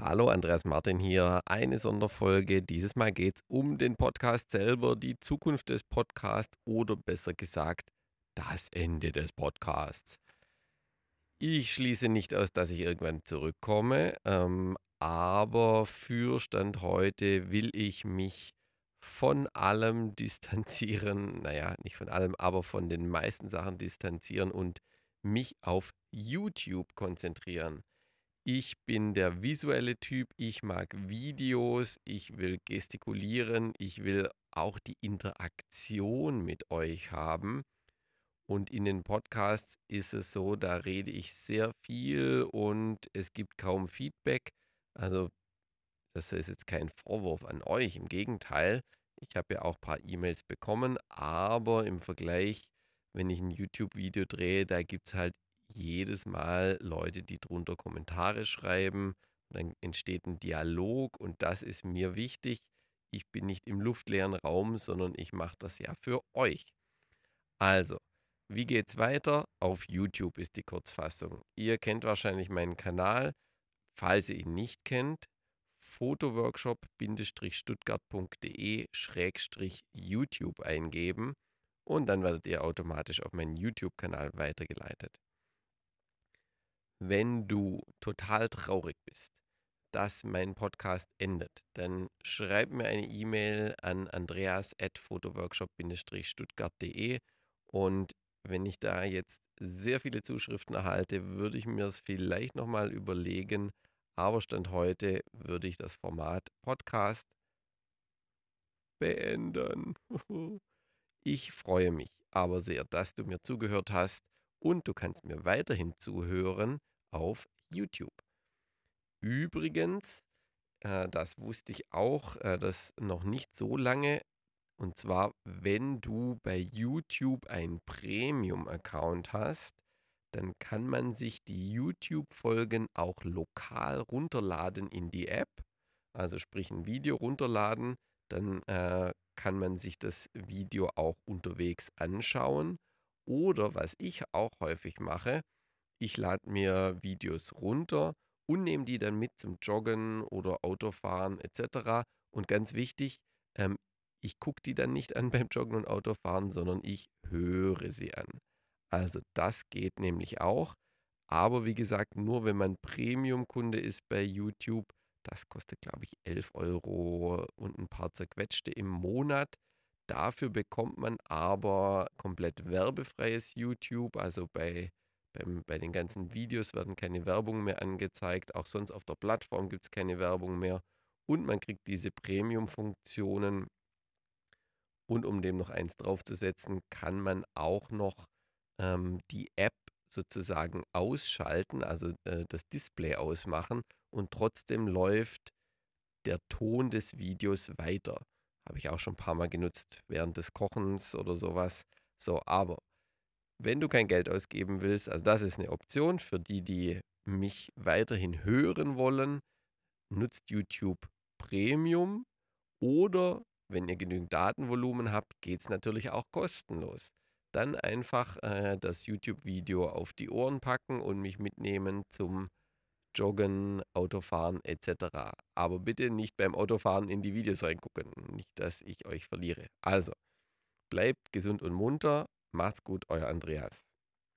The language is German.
Hallo, Andreas Martin hier. Eine Sonderfolge. Dieses Mal geht es um den Podcast selber, die Zukunft des Podcasts oder besser gesagt, das Ende des Podcasts. Ich schließe nicht aus, dass ich irgendwann zurückkomme, ähm, aber für Stand heute will ich mich von allem distanzieren. Naja, nicht von allem, aber von den meisten Sachen distanzieren und mich auf YouTube konzentrieren. Ich bin der visuelle Typ, ich mag Videos, ich will gestikulieren, ich will auch die Interaktion mit euch haben. Und in den Podcasts ist es so, da rede ich sehr viel und es gibt kaum Feedback. Also das ist jetzt kein Vorwurf an euch, im Gegenteil. Ich habe ja auch ein paar E-Mails bekommen, aber im Vergleich, wenn ich ein YouTube-Video drehe, da gibt es halt jedes Mal Leute, die drunter Kommentare schreiben. Dann entsteht ein Dialog und das ist mir wichtig. Ich bin nicht im luftleeren Raum, sondern ich mache das ja für euch. Also, wie geht's weiter? Auf YouTube ist die Kurzfassung. Ihr kennt wahrscheinlich meinen Kanal. Falls ihr ihn nicht kennt, fotoworkshop-stuttgart.de-youtube eingeben und dann werdet ihr automatisch auf meinen YouTube-Kanal weitergeleitet wenn du total traurig bist, dass mein Podcast endet, dann schreib mir eine E-Mail an andreas.fotoworkshop-stuttgart.de und wenn ich da jetzt sehr viele Zuschriften erhalte, würde ich mir es vielleicht nochmal überlegen, aber Stand heute würde ich das Format Podcast beenden. Ich freue mich aber sehr, dass du mir zugehört hast und du kannst mir weiterhin zuhören auf YouTube. Übrigens, äh, das wusste ich auch, äh, das noch nicht so lange. Und zwar, wenn du bei YouTube einen Premium-Account hast, dann kann man sich die YouTube-Folgen auch lokal runterladen in die App. Also sprich ein Video runterladen, dann äh, kann man sich das Video auch unterwegs anschauen. Oder was ich auch häufig mache, ich lade mir Videos runter und nehme die dann mit zum Joggen oder Autofahren etc. Und ganz wichtig, ähm, ich gucke die dann nicht an beim Joggen und Autofahren, sondern ich höre sie an. Also das geht nämlich auch. Aber wie gesagt, nur wenn man Premium-Kunde ist bei YouTube, das kostet, glaube ich, 11 Euro und ein paar zerquetschte im Monat. Dafür bekommt man aber komplett werbefreies YouTube. Also bei beim, bei den ganzen Videos werden keine Werbung mehr angezeigt. Auch sonst auf der Plattform gibt es keine Werbung mehr. Und man kriegt diese Premium-Funktionen. Und um dem noch eins draufzusetzen, kann man auch noch ähm, die App sozusagen ausschalten, also äh, das Display ausmachen und trotzdem läuft der Ton des Videos weiter. Habe ich auch schon ein paar Mal genutzt während des Kochens oder sowas. So, aber wenn du kein Geld ausgeben willst, also das ist eine Option für die, die mich weiterhin hören wollen, nutzt YouTube Premium oder wenn ihr genügend Datenvolumen habt, geht es natürlich auch kostenlos. Dann einfach äh, das YouTube-Video auf die Ohren packen und mich mitnehmen zum Joggen, Autofahren etc. Aber bitte nicht beim Autofahren in die Videos reingucken, nicht dass ich euch verliere. Also, bleibt gesund und munter Macht's gut, euer Andreas.